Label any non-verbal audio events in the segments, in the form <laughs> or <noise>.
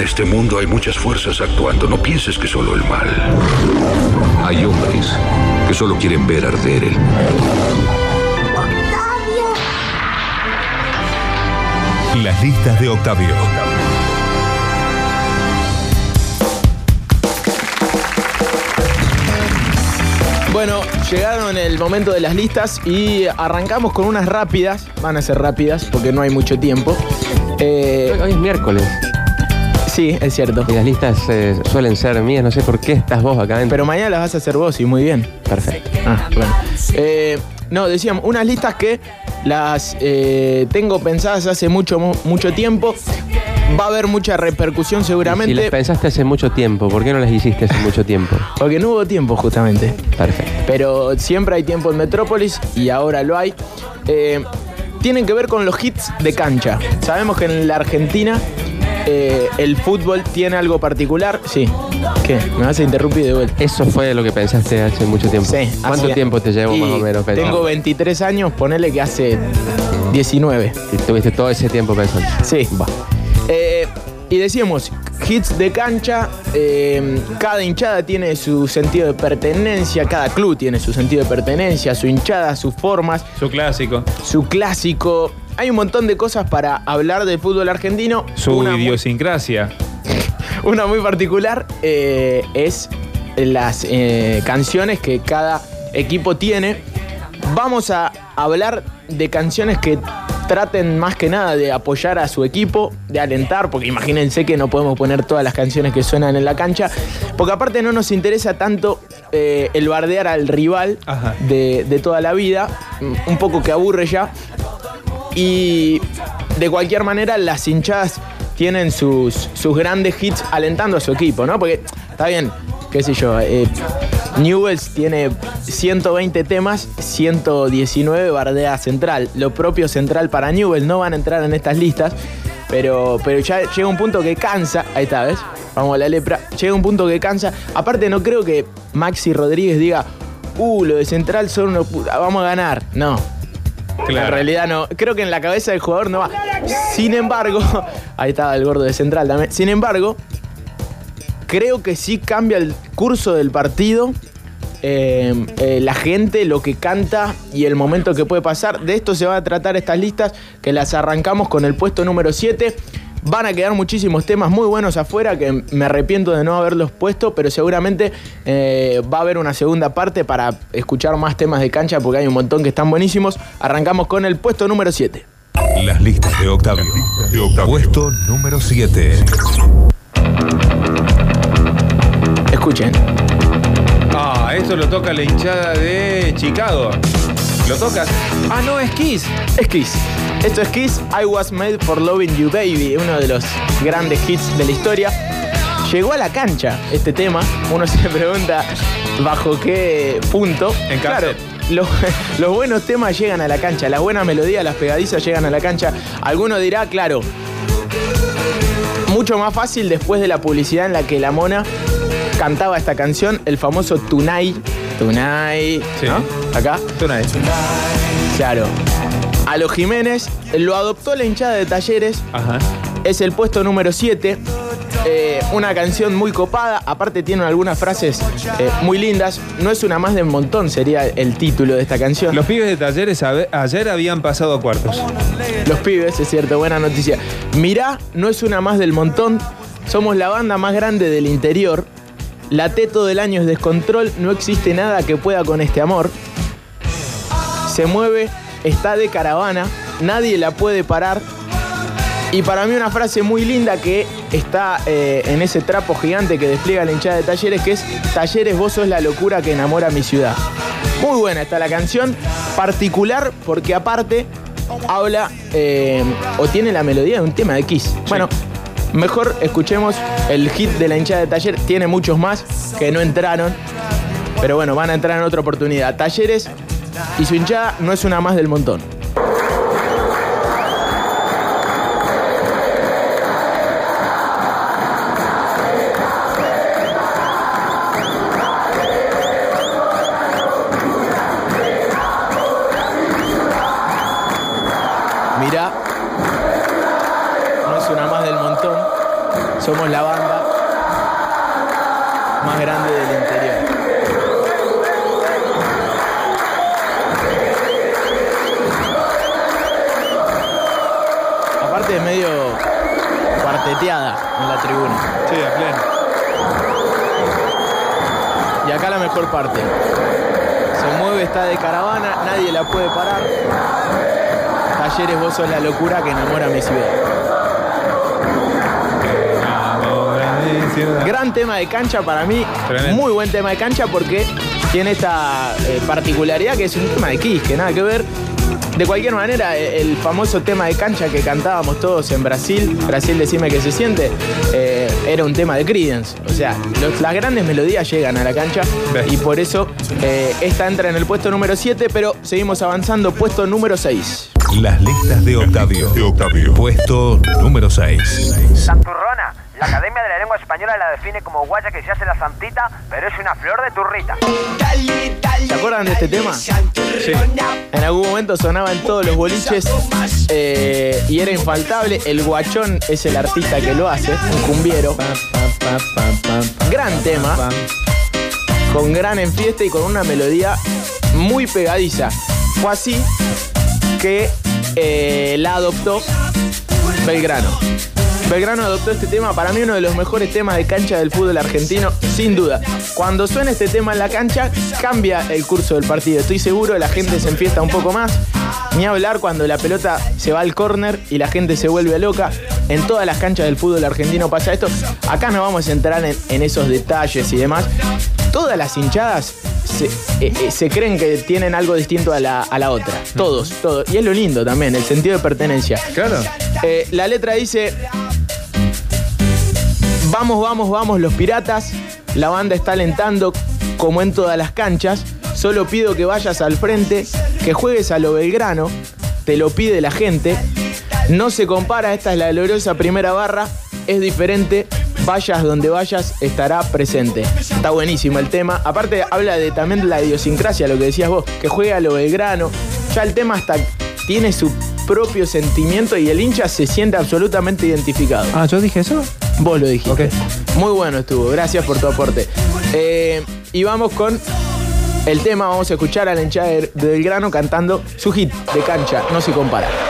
En este mundo hay muchas fuerzas actuando. No pienses que solo el mal. Hay hombres que solo quieren ver arder el Las listas de Octavio. Bueno, llegaron el momento de las listas y arrancamos con unas rápidas. Van a ser rápidas porque no hay mucho tiempo. Eh, Hoy es miércoles sí, es cierto. y las listas eh, suelen ser mías. No sé por qué estás vos acá adentro. Pero mañana las vas a hacer vos y muy bien. Perfecto. Ah, bueno. Eh, no, decíamos, unas listas que las eh, tengo pensadas hace mucho, mu- mucho tiempo. Va a haber mucha repercusión Si seguramente. las pensaste hace mucho tiempo, ¿por qué no las hiciste hace mucho tiempo? <laughs> Porque no hubo tiempo justamente. Perfecto. Pero siempre hay tiempo en Metrópolis y ahora lo hay. Eh, tienen que ver con los hits de cancha. Sabemos que en la Argentina eh, el fútbol tiene algo particular. Sí. ¿Qué? ¿Me vas a interrumpir de vuelta? Eso fue lo que pensaste hace mucho tiempo. Sí. ¿Cuánto hace- tiempo te llevó y más o menos pensando? Tengo 23 años, ponele que hace 19. Y tuviste todo ese tiempo pensando. Sí. Eh, y decíamos, hits de cancha, eh, cada hinchada tiene su sentido de pertenencia, cada club tiene su sentido de pertenencia, su hinchada, sus formas, Su clásico. su clásico. Hay un montón de cosas para hablar del fútbol argentino. Su Una muy- idiosincrasia. <laughs> una muy particular eh, es las eh, canciones que cada equipo tiene. Vamos a hablar de canciones que traten más que nada de apoyar a su equipo, de alentar, porque imagínense que no podemos poner todas las canciones que suenan en la cancha, porque aparte no nos interesa tanto eh, el bardear al rival de toda la vida, un poco que aburre ya, y de cualquier manera, las hinchadas tienen sus, sus grandes hits alentando a su equipo, ¿no? Porque está bien, qué sé yo, eh, Newells tiene 120 temas, 119 bardea Central. Lo propio Central para Newells no van a entrar en estas listas, pero, pero ya llega un punto que cansa. Ahí está, ¿ves? Vamos a la lepra. Llega un punto que cansa. Aparte, no creo que Maxi Rodríguez diga, uh, lo de Central son unos puta, vamos a ganar. No, Claro. en realidad no. Creo que en la cabeza del jugador no va. Sin embargo, <laughs> ahí estaba el gordo de central también. Sin embargo, creo que sí cambia el curso del partido. eh, eh, la gente, lo que canta y el momento que puede pasar. De esto se van a tratar estas listas que las arrancamos con el puesto número 7. Van a quedar muchísimos temas muy buenos afuera que me arrepiento de no haberlos puesto, pero seguramente eh, va a haber una segunda parte para escuchar más temas de cancha porque hay un montón que están buenísimos. Arrancamos con el puesto número 7. Las listas de Octavio. Puesto número 7. Escuchen. Ah, esto lo toca la hinchada de Chicago. ¿Lo tocas? Ah, no, es Kiss. Es Kiss. Esto es Kiss, I Was Made for Loving You Baby, uno de los grandes hits de la historia. Llegó a la cancha este tema. Uno <laughs> se pregunta bajo qué punto. En claro, los, <laughs> los buenos temas llegan a la cancha, las buenas melodías, las pegadizas llegan a la cancha. Alguno dirá, claro, mucho más fácil después de la publicidad en la que la mona cantaba esta canción, el famoso Tonight. Tonight. Sí. ¿no? Acá. Tonight. Claro. A los Jiménez lo adoptó la hinchada de Talleres. Ajá. Es el puesto número 7. Eh, una canción muy copada. Aparte tiene algunas frases eh, muy lindas. No es una más de un montón, sería el título de esta canción. Los pibes de talleres ayer habían pasado a cuartos. Los pibes, es cierto, buena noticia. Mirá, no es una más del montón. Somos la banda más grande del interior. La T todo el año es descontrol. No existe nada que pueda con este amor. Se mueve, está de caravana. Nadie la puede parar. Y para mí una frase muy linda que está eh, en ese trapo gigante que despliega la hinchada de Talleres, que es Talleres, vos sos la locura que enamora mi ciudad. Muy buena está la canción, particular porque aparte habla eh, o tiene la melodía de un tema de Kiss. Bueno, mejor escuchemos el hit de la hinchada de Talleres. Tiene muchos más que no entraron, pero bueno, van a entrar en otra oportunidad. Talleres y su hinchada no es una más del montón. Aparte es medio cuarteteada en la tribuna. Sí, a pleno. Y acá la mejor parte. Se mueve, está de caravana, nadie la puede parar. Talleres, vos sos la locura que enamora a mi ciudad. Gran tema de cancha para mí, Tremendo. muy buen tema de cancha porque tiene esta eh, particularidad que es un tema de Kiss, que nada que ver. De cualquier manera, eh, el famoso tema de cancha que cantábamos todos en Brasil, Brasil decime que se siente, eh, era un tema de Creedence. O sea, los- las grandes melodías llegan a la cancha y por eso eh, esta entra en el puesto número 7, pero seguimos avanzando, puesto número 6. Las listas de Octavio. De Octavio. Puesto número 6. Santurrona. La Academia de la Lengua Española la define como guaya que se hace la santita, pero es una flor de turrita. ¿Se acuerdan de este tema? En algún momento sonaba en todos los boliches eh, y era infaltable. El guachón es el artista que lo hace, un cumbiero. Gran tema, con gran enfiesta y con una melodía muy pegadiza. Fue así que eh, la adoptó Belgrano. Belgrano adoptó este tema, para mí uno de los mejores temas de cancha del fútbol argentino, sin duda. Cuando suena este tema en la cancha, cambia el curso del partido. Estoy seguro, la gente se enfiesta un poco más. Ni hablar cuando la pelota se va al córner y la gente se vuelve loca. En todas las canchas del fútbol argentino pasa esto. Acá no vamos a entrar en, en esos detalles y demás. Todas las hinchadas se, eh, eh, se creen que tienen algo distinto a la, a la otra. Todos, todos. Y es lo lindo también, el sentido de pertenencia. Claro. Eh, la letra dice, vamos, vamos, vamos los piratas, la banda está alentando como en todas las canchas, solo pido que vayas al frente, que juegues a lo Belgrano, te lo pide la gente, no se compara, esta es la gloriosa primera barra, es diferente, vayas donde vayas, estará presente. Está buenísimo el tema, aparte habla de también la idiosincrasia, lo que decías vos, que juega a lo Belgrano, ya el tema hasta tiene su propio sentimiento y el hincha se siente absolutamente identificado. Ah, ¿yo dije eso? Vos lo dijiste. Muy bueno estuvo, gracias por tu aporte. Eh, y vamos con el tema, vamos a escuchar a la hinchada de de Belgrano cantando su hit de cancha, no se compara.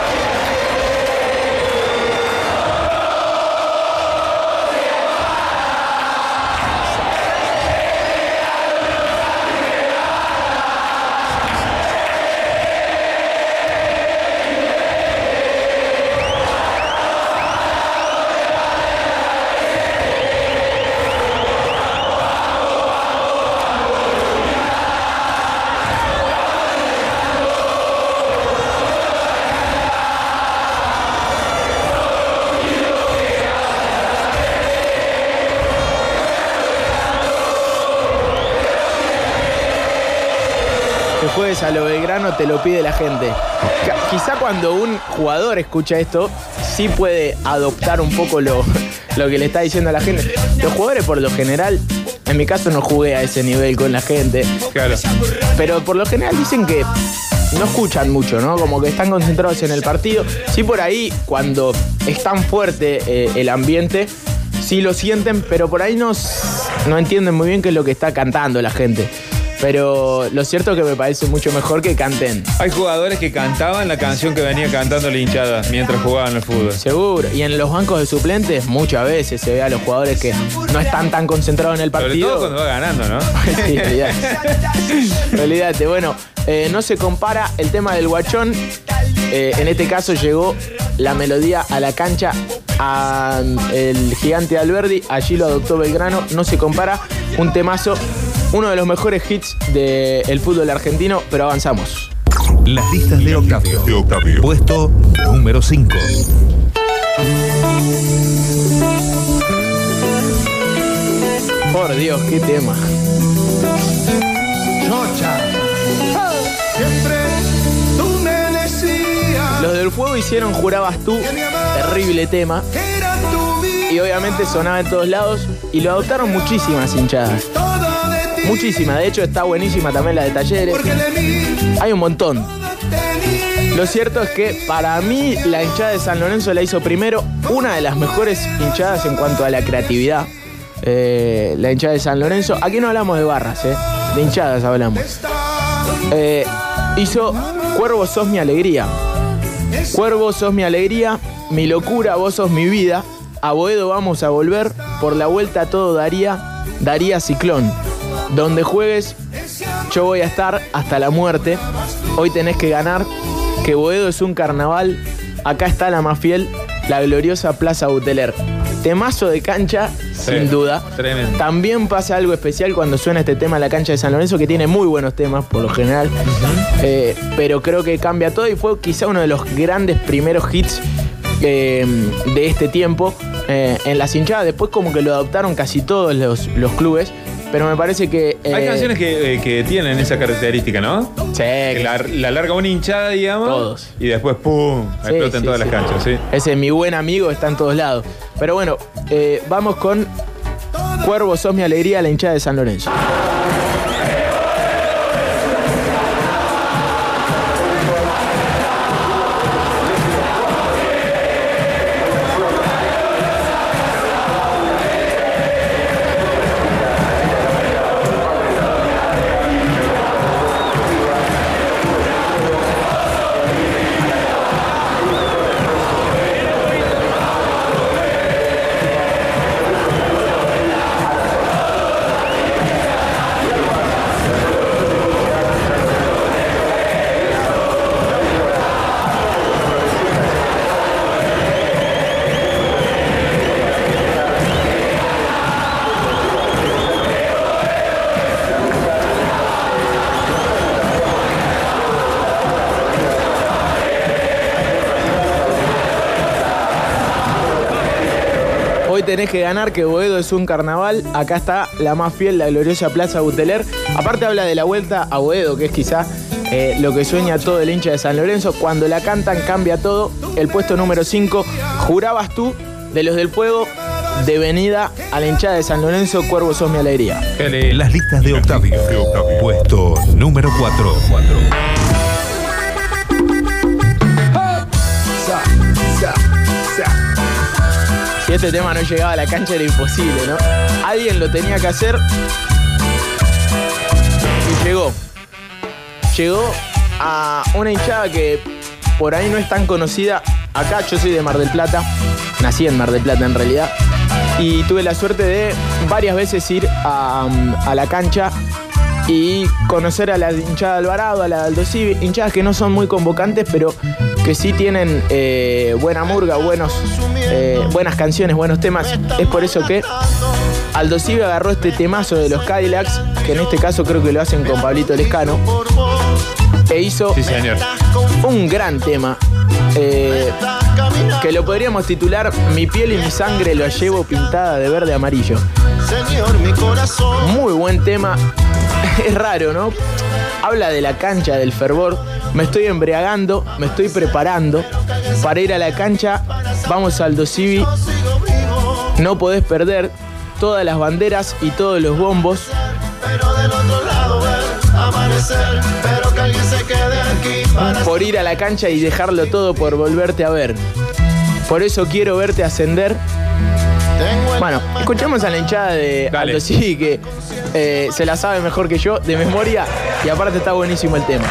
Te lo pide la gente. Quizá cuando un jugador escucha esto, sí puede adoptar un poco lo, lo que le está diciendo a la gente. Los jugadores por lo general, en mi caso no jugué a ese nivel con la gente, Claro. pero por lo general dicen que no escuchan mucho, ¿no? Como que están concentrados en el partido. Sí por ahí, cuando es tan fuerte eh, el ambiente, sí lo sienten, pero por ahí no, no entienden muy bien qué es lo que está cantando la gente. Pero lo cierto es que me parece mucho mejor que canten. Hay jugadores que cantaban la canción que venía cantando la hinchada mientras jugaban al fútbol. Seguro. Y en los bancos de suplentes muchas veces se ve a los jugadores que no están tan concentrados en el Sobre partido. todo cuando va ganando, ¿no? <laughs> Sí, olvidate. <laughs> Olvidate. Bueno, eh, no se compara el tema del guachón. Eh, en este caso llegó la melodía a la cancha a el gigante Alberdi. Allí lo adoptó Belgrano. No se compara. Un temazo. Uno de los mejores hits del fútbol argentino, pero avanzamos. Las listas de Octavio. De Octavio. Puesto número 5. Por Dios, qué tema. Siempre tú me decías Los del fuego hicieron Jurabas tú. Terrible tema. Y obviamente sonaba en todos lados. Y lo adoptaron muchísimas hinchadas. Todo de ti. Muchísimas. De hecho, está buenísima también la de talleres. Hay un montón. Lo cierto es que para mí la hinchada de San Lorenzo la hizo primero una de las mejores hinchadas en cuanto a la creatividad. Eh, la hinchada de San Lorenzo. Aquí no hablamos de barras, eh, de hinchadas hablamos. Eh, hizo Cuervo sos mi alegría. Cuervo sos mi alegría, mi locura, vos sos mi vida. A Boedo vamos a volver, por la vuelta todo daría, daría ciclón. Donde juegues, yo voy a estar hasta la muerte. Hoy tenés que ganar, que Boedo es un carnaval. Acá está la más fiel, la gloriosa Plaza Buteler. Temazo de cancha, sin duda. tremendo. También pasa algo especial cuando suena este tema en la cancha de San Lorenzo, que tiene muy buenos temas por lo general. Eh, pero creo que cambia todo y fue quizá uno de los grandes primeros hits eh, de este tiempo eh, en las hinchadas. Después como que lo adoptaron casi todos los, los clubes. Pero me parece que... Hay eh, canciones que, eh, que tienen esa característica, ¿no? Sí, Que la, la larga una hinchada, digamos. Todos. Y después, ¡pum! Sí, Explota en sí, todas sí. las canchas, sí. Ese mi buen amigo está en todos lados. Pero bueno, eh, vamos con Cuervo, sos mi alegría, la hinchada de San Lorenzo. Tenés que ganar que Boedo es un carnaval. Acá está la más fiel, la gloriosa Plaza Buteler. Aparte habla de la vuelta a Boedo, que es quizá eh, lo que sueña todo el hincha de San Lorenzo. Cuando la cantan cambia todo. El puesto número 5, jurabas tú, de los del fuego, de venida a la hinchada de San Lorenzo, Cuervo sos mi alegría. Las listas de Octavio. Puesto número 4. Si este tema no llegaba a la cancha era imposible, ¿no? Alguien lo tenía que hacer y llegó. Llegó a una hinchada que por ahí no es tan conocida. Acá yo soy de Mar del Plata, nací en Mar del Plata en realidad, y tuve la suerte de varias veces ir a, a la cancha y conocer a la hinchada de Alvarado, a la de Aldo Civi, hinchadas que no son muy convocantes, pero que sí tienen eh, buena murga, buenos, eh, buenas canciones, buenos temas. Es por eso que Aldo Civi agarró este temazo de los Cadillacs, que en este caso creo que lo hacen con Pablito Lescano, e hizo Sí, señor. un gran tema. eh, que lo podríamos titular Mi piel y mi sangre lo llevo pintada de verde amarillo. Señor, mi corazón. Muy buen tema. <laughs> Es raro, ¿no? Habla de la cancha, del fervor. Me estoy embriagando, me estoy preparando para ir a la cancha. Vamos al Dosivi. No podés perder todas las banderas y todos los bombos. Pero del otro lado ver amanecer. Pero que alguien se quede aquí para por ir a la cancha y dejarlo todo por volverte a ver. Por eso quiero verte ascender. Bueno, escuchemos a la hinchada de. Aldo Civi que eh, se la sabe mejor que yo, de memoria, y aparte está buenísimo el tema.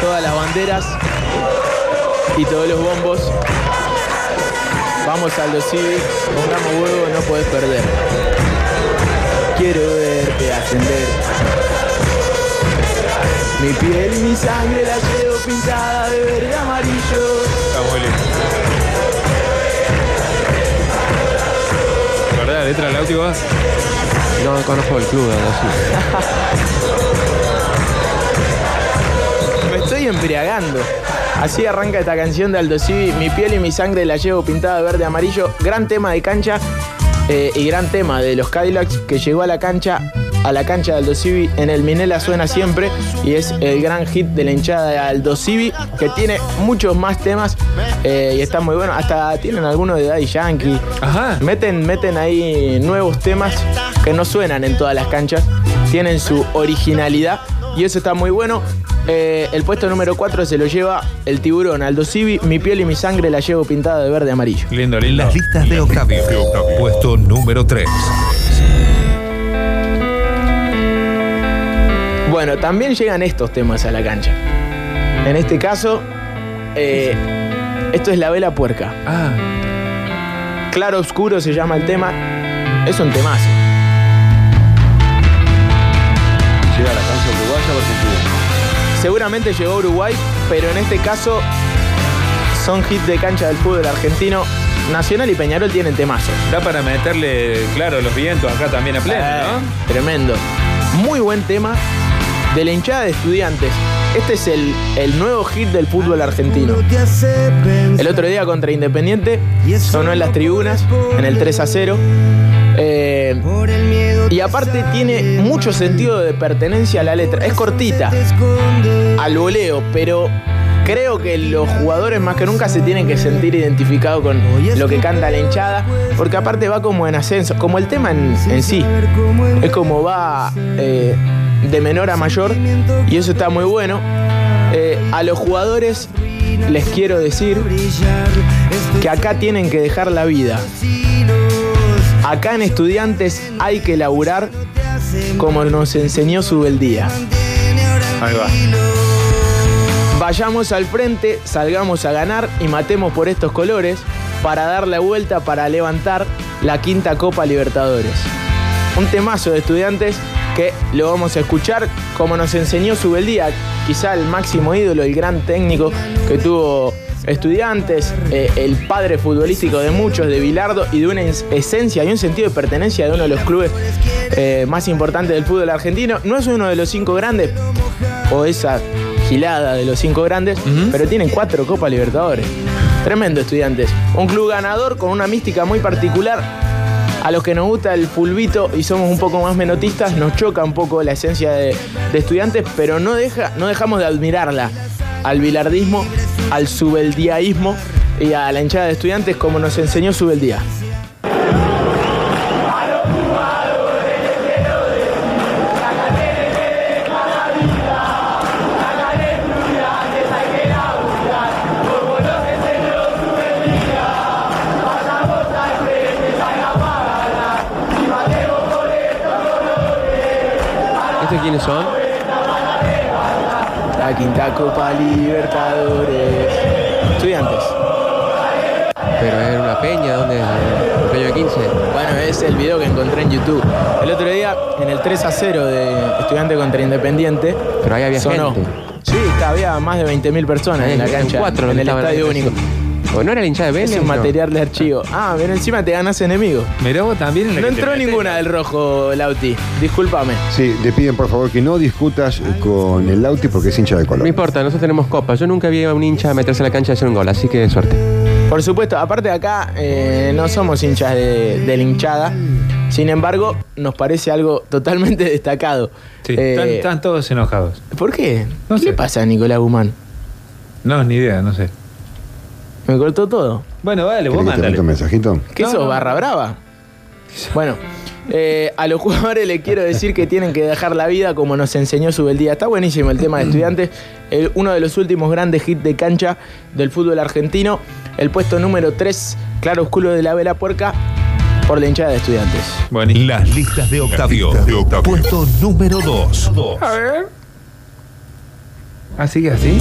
Todas las banderas y todos los bombos. Vamos Aldo Civi, pongamos huevo, no podés perder. Quiero verte ascender. Mi piel y mi sangre la llevo pintada de verde amarillo. Está muy lindo. ¿Verdad? La letra del audio va. No conozco el club, sé. <laughs> Me estoy embriagando. Así arranca esta canción de Aldo Civi. Mi piel y mi sangre la llevo pintada de verde amarillo. Gran tema de cancha eh, y gran tema de los Cadillacs que llegó a la cancha a la cancha de Aldo Civi en el Minela suena siempre y es el gran hit de la hinchada de Aldo Civi que tiene muchos más temas eh, y está muy bueno. Hasta tienen algunos de Daddy Yankee. Ajá. Meten, meten ahí nuevos temas que no suenan en todas las canchas. Tienen su originalidad y eso está muy bueno. Eh, el puesto número 4 se lo lleva el tiburón Aldo Civi. Mi piel y mi sangre la llevo pintada de verde y amarillo. Lindo, lindo. Las listas de Octavio. Puesto número 3. Bueno, también llegan estos temas a la cancha. En este caso, eh, esto es la vela puerca. Ah, Claro Oscuro se llama el tema. Es un temazo. Llega la cancha uruguaya o argentina. Seguramente llegó a Uruguay, pero en este caso son hits de cancha del fútbol argentino. Nacional y Peñarol tienen temazos. da para meterle, claro, los vientos acá también a pleno, Eh, ¿no? Tremendo. Muy buen tema de la hinchada de estudiantes. Este es el, el nuevo hit del fútbol argentino. El otro día contra Independiente sonó en las tribunas, en el 3 a 0. Eh, y aparte tiene mucho sentido de pertenencia a la letra. Es cortita, al voleo, pero creo que los jugadores más que nunca se tienen que sentir identificados con lo que canta la hinchada, porque aparte va como en ascenso, como el tema en, sí. Es como va eh, de menor a mayor y eso está muy bueno. Eh, a los jugadores les quiero decir que acá tienen que dejar la vida. Acá en estudiantes hay que laburar como nos enseñó su beldía. Ahí va. Vayamos al frente, salgamos a ganar y matemos por estos colores para dar la vuelta para levantar la quinta Copa Libertadores. Un temazo de estudiantes que lo vamos a escuchar como nos enseñó su beldía, quizá el máximo ídolo, el gran técnico que tuvo estudiantes, eh, el padre futbolístico de muchos, de Bilardo y de una es- esencia y un sentido de pertenencia de uno de los clubes eh, más importantes del fútbol argentino. No es uno de los cinco grandes, o esa gilada de los cinco grandes, pero tienen cuatro Copas Libertadores. Tremendo estudiantes. Un club ganador con una mística muy particular. A los que nos gusta el fulbito y somos un poco más menotistas, nos choca un poco la esencia de, de estudiantes, pero no, deja, no dejamos de admirarla al bilardismo, al subeldiaísmo y a la hinchada de estudiantes como nos enseñó Subeldía. Quiénes son? La quinta Copa Libertadores. Estudiantes. Pero era una peña, ¿dónde? ¿El peño de 15? Bueno, es el video que encontré en YouTube. El otro día, en el 3 a 0 de Estudiante contra Independiente. Pero ahí había sonó. gente. Sí, había más de 20.000 personas en la cancha. cuatro en el estadio único. ¿O no era el hincha de Es Vélez? un No. material de archivo. <laughs> Ah, pero encima te ganas enemigo. Mirá vos también en la No que entró ninguna del rojo, Lauti. Discúlpame. Sí, te piden por favor que no discutas con el Lauti porque es hincha de No color. importa, nosotros tenemos copa. Yo nunca vi a un hincha meterse a la cancha y hacer un gol, así que suerte. Por supuesto, aparte de acá, eh, no somos hinchas de, de la hinchada. Sin embargo, nos parece algo totalmente <laughs> destacado. Sí, Eh, están, están todos enojados. ¿Por qué? No ¿Qué sé. le pasa a Nicolás Guzmán? No, ni idea, no sé. Me cortó todo. Bueno, dale, ¿Querés vos que te un mensajito? ¿Qué No, sos, no. barra brava? Bueno, eh, a los jugadores les quiero decir que tienen que dejar la vida como nos enseñó Subeldía. Está buenísimo el tema de estudiantes. El- uno de los últimos grandes hits de cancha del fútbol argentino. El puesto número 3, Claro Oscuro de la Vela Puerca, por la hinchada de estudiantes. Buenísimo. Las listas de Octavio. Puesto número 2. A ver. ¿Así que así?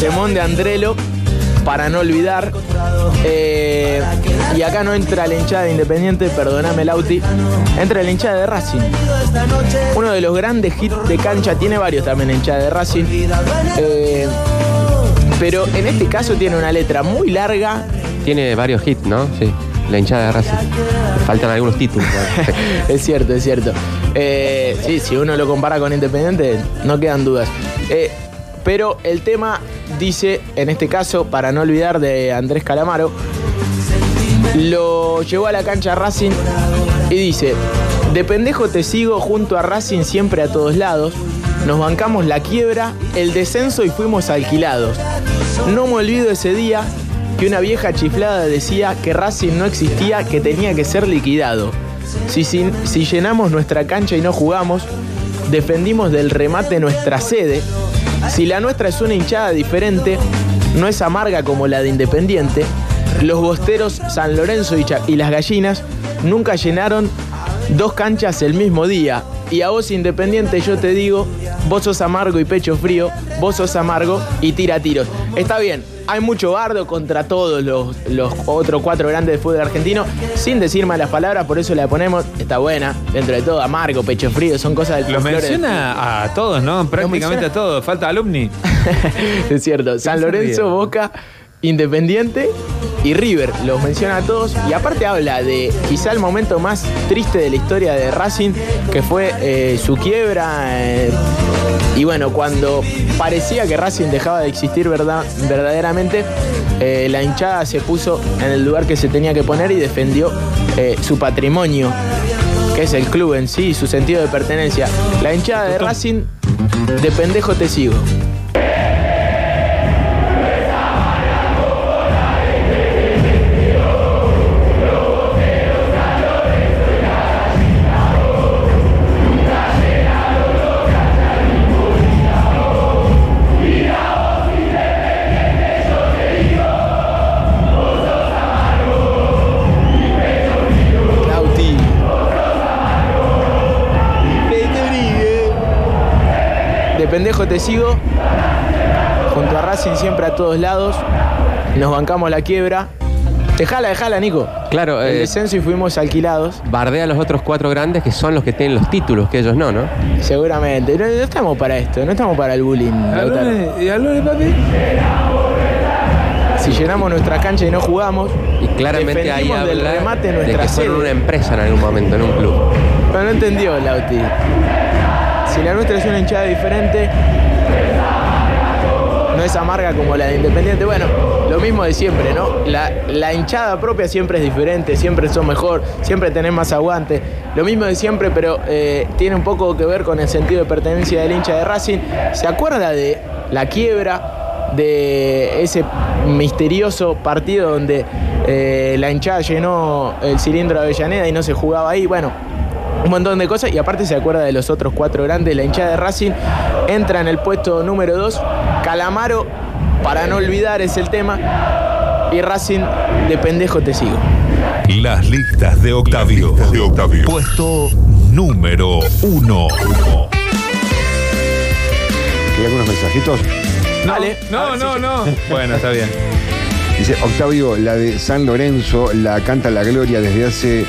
Temón de Andrelo, para no olvidar. Eh, y acá no entra la hinchada de Independiente, perdóname Lauti. Entra la hinchada de Racing. Uno de los grandes hits de cancha, tiene varios también la hinchada de Racing. Eh, pero en este caso tiene una letra muy larga. Tiene varios hits, ¿no? Sí. La hinchada de Racing. Faltan algunos títulos. ¿no? <laughs> es cierto, es cierto. Eh, sí, si uno lo compara con Independiente, no quedan dudas. Eh, Pero el tema dice, en este caso, para no olvidar de Andrés Calamaro, lo llevó a la cancha Racing y dice, de pendejo te sigo junto a Racing siempre a todos lados, nos bancamos la quiebra, el descenso y fuimos alquilados. No me olvido ese día que una vieja chiflada decía que Racing no existía, que tenía que ser liquidado. Si, si- si llenamos nuestra cancha y no jugamos, defendimos del remate nuestra sede. Si la nuestra es una hinchada diferente, no es amarga como la de Independiente, los bosteros San Lorenzo y, las gallinas nunca llenaron dos canchas el mismo día. Y a vos Independiente yo te digo, vos sos amargo y pecho frío, vos sos amargo y tira tiros. Está bien, hay mucho bardo contra todos los, los otros cuatro grandes de fútbol argentino, sin decir malas palabras, por eso la ponemos, está buena, dentro de todo, amargo, pecho frío, son cosas del Los folclore. menciona a todos, ¿no? Prácticamente a todos. Falta alumni. <laughs> es cierto. San Lorenzo? Boca, Independiente y River. Los menciona a todos. Y aparte habla de quizá el momento más triste de la historia de Racing, que fue eh, su quiebra. eh, y bueno, cuando parecía que Racing dejaba de existir verdad, verdaderamente, eh, la hinchada se puso en el lugar que se tenía que poner y defendió su patrimonio, que es el club en sí, su sentido de pertenencia. La hinchada de Racing, de pendejo te sigo. Te sigo. Junto a Racing siempre a todos lados. Nos bancamos la quiebra. Dejala, dejala, Nico. Claro, El eh, descenso y fuimos alquilados. bardea a los otros cuatro grandes que son los que tienen los títulos, que ellos no, ¿no? Seguramente. No, no estamos para esto, no estamos para el bullying. ¿Y alumni, papi? Si llenamos nuestra cancha y no jugamos, Y claramente ahí habla remate de nuestra que fueron sede. una empresa en algún momento, en un club. Pero no entendió, Lauti. Si la nuestra es una hinchada diferente, no es amarga como la de Independiente. Bueno, lo mismo de siempre, ¿no? La, la hinchada propia siempre es diferente, siempre son mejor, siempre tenés más aguante. Lo mismo de siempre, pero eh, tiene un poco que ver con el sentido de pertenencia del hincha de Racing. ¿Se acuerda de la quiebra? de ese misterioso partido donde eh, la hinchada llenó el cilindro de Avellaneda y no se jugaba ahí. Bueno, un montón de cosas y aparte se acuerda de los otros cuatro grandes. La hinchada de Racing entra en el puesto número 2. Calamaro, para no olvidar, es el tema. Y Racing, de pendejo te sigo. Las listas de Octavio. Puesto número uno. ¿Hay algunos mensajitos? Dale. No, no, no. <laughs> Bueno, está bien. Dice Octavio, la de San Lorenzo la canta la gloria desde hace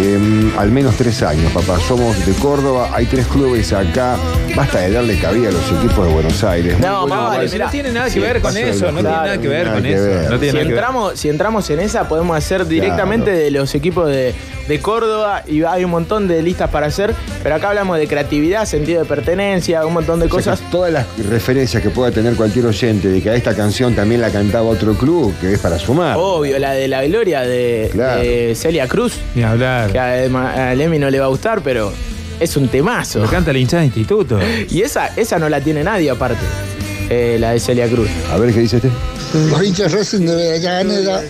eh, al menos tres años, papá. Somos de Córdoba, hay tres clubes acá. Basta de darle cabida a los equipos de Buenos Aires. No, Muy vale. No tiene nada que Sí, ver con eso. No tiene nada que ver nada con que eso. ver. No tiene Si nada que ver. entramos, si entramos en esa, podemos hacer directamente de los equipos de, de Córdoba y hay un montón de listas para hacer, pero acá hablamos de creatividad, sentido de pertenencia, un montón de O cosas. todas las referencias que pueda tener cualquier oyente de que a esta canción también la cantaba otro club, que es para sumar. Obvio, la de la gloria de, Claro. de Celia Cruz, Ni hablar. que a, a Lemmy no le va a gustar, pero es un temazo. Lo canta la hinchada de instituto. <laughs> Y esa, esa no la tiene nadie aparte, eh, la de Celia Cruz. A ver qué dice este. Los hinchas Racing de Avellaneda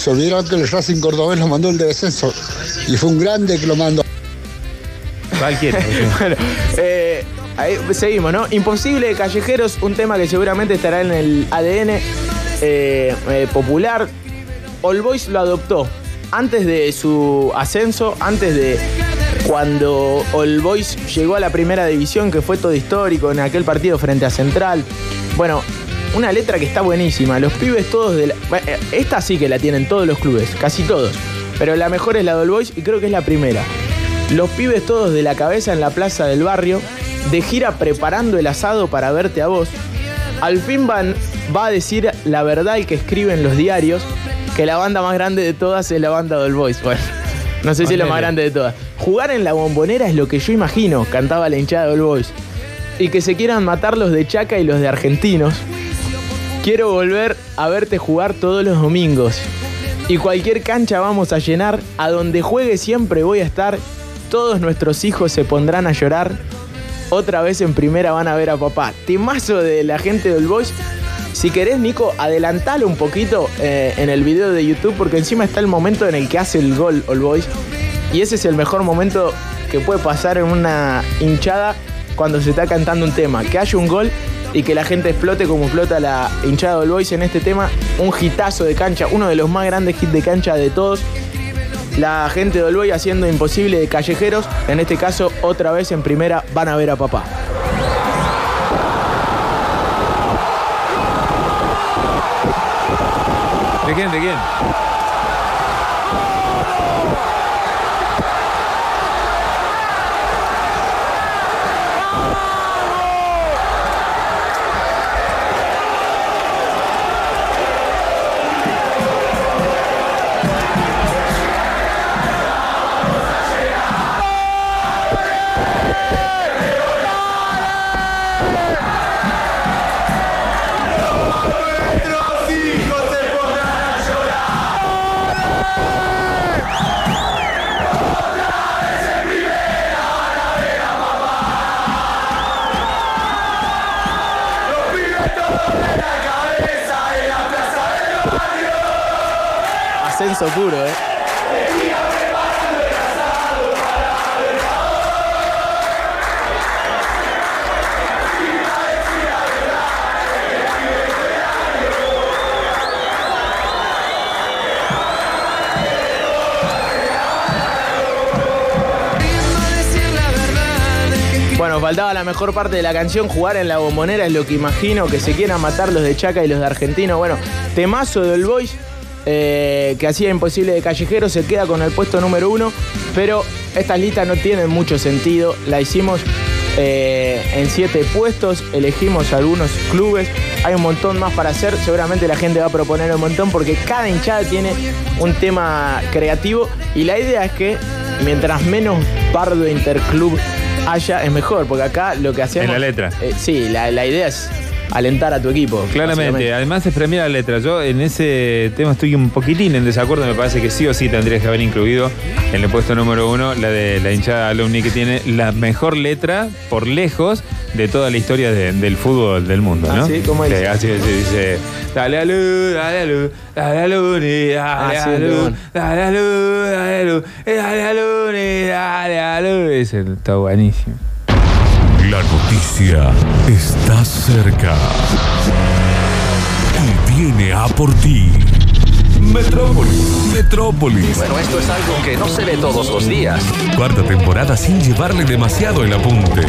se olvidaron que el Racing cordobés los mandó el de descenso. Y fue un grande que lo mandó. Cualquiera. <laughs> Bueno, eh, ahí seguimos, ¿no? Imposible de Callejeros, un tema que seguramente estará en el ADN eh, eh, popular. All Boys lo adoptó antes de su ascenso, antes de cuando All Boys llegó a la primera división, que fue todo histórico en aquel partido frente a Central. Bueno, una letra que está buenísima. Los pibes todos de la. eh, Esta sí que la tienen todos los clubes, casi todos. Pero la mejor es la de All Boys y creo que es la primera. Los pibes todos de la cabeza en la plaza del barrio, de gira preparando el asado para verte a vos. Al fin van, va a decir la verdad el que escribe en los diarios que la banda más grande de todas es la banda de All Boys. Bueno, no sé si es la más grande de todas. Jugar en la bombonera es lo que yo imagino, cantaba la hinchada de All Boys. y que se quieran matar los de Chaca y los de Argentinos. Quiero volver a verte jugar todos los domingos. Y cualquier cancha vamos a llenar, a donde juegue siempre voy a estar. Todos nuestros hijos se pondrán a llorar. Otra vez en primera van a ver a papá. Timazo de la gente del Boys. Si querés, Nico, adelantalo un poquito eh, en el video de YouTube, porque encima está el momento en el que hace el gol All Boys. Y ese es el mejor momento que puede pasar en una hinchada cuando se está cantando un tema. Que haya un gol y que la gente explote como explota la hinchada del Boys en este tema. Un hitazo de cancha, uno de los más grandes hits de cancha de todos. La gente del Boys haciendo imposible de callejeros. En este caso, otra vez en primera van a ver a papá. ¿De quién? ¿De quién? Puro, ¿eh? Bueno, faltaba la mejor parte de la canción, jugar en la bombonera es lo que imagino, que se quieran matar los de Chaca y los de Argentino. Bueno, temazo del Boys, eh, que hacía imposible de callejero, se queda con el puesto número uno, pero estas listas no tienen mucho sentido, la hicimos eh, en siete puestos, elegimos algunos clubes, hay un montón más para hacer, seguramente la gente va a proponer un montón porque cada hinchada tiene un tema creativo y la idea es que mientras menos bardo interclub haya es mejor, porque acá lo que hacemos... En la letra. Eh, sí, la, la idea es alentar a tu equipo. Claramente, además es premiar la letra. Yo en ese tema estoy un poquitín en desacuerdo, me parece que sí o sí tendrías que haber incluido en el puesto número uno la de la hinchada alumni que tiene la mejor letra por lejos de toda la historia de- del fútbol del mundo, ¿no? ¿Ah, sí? ¿Cómo dice? así es, dice, dale a luz, dale a luz, dale a luz, dale Ah, a luz, dale a luz, dale a luz, eh, dale a luz, dale a luz. Está buenísimo. La noticia está cerca. Y viene a por ti. Metrópolis. Metrópolis. Bueno, esto es algo que no se ve todos los días. Cuarta temporada sin llevarle demasiado el apunte.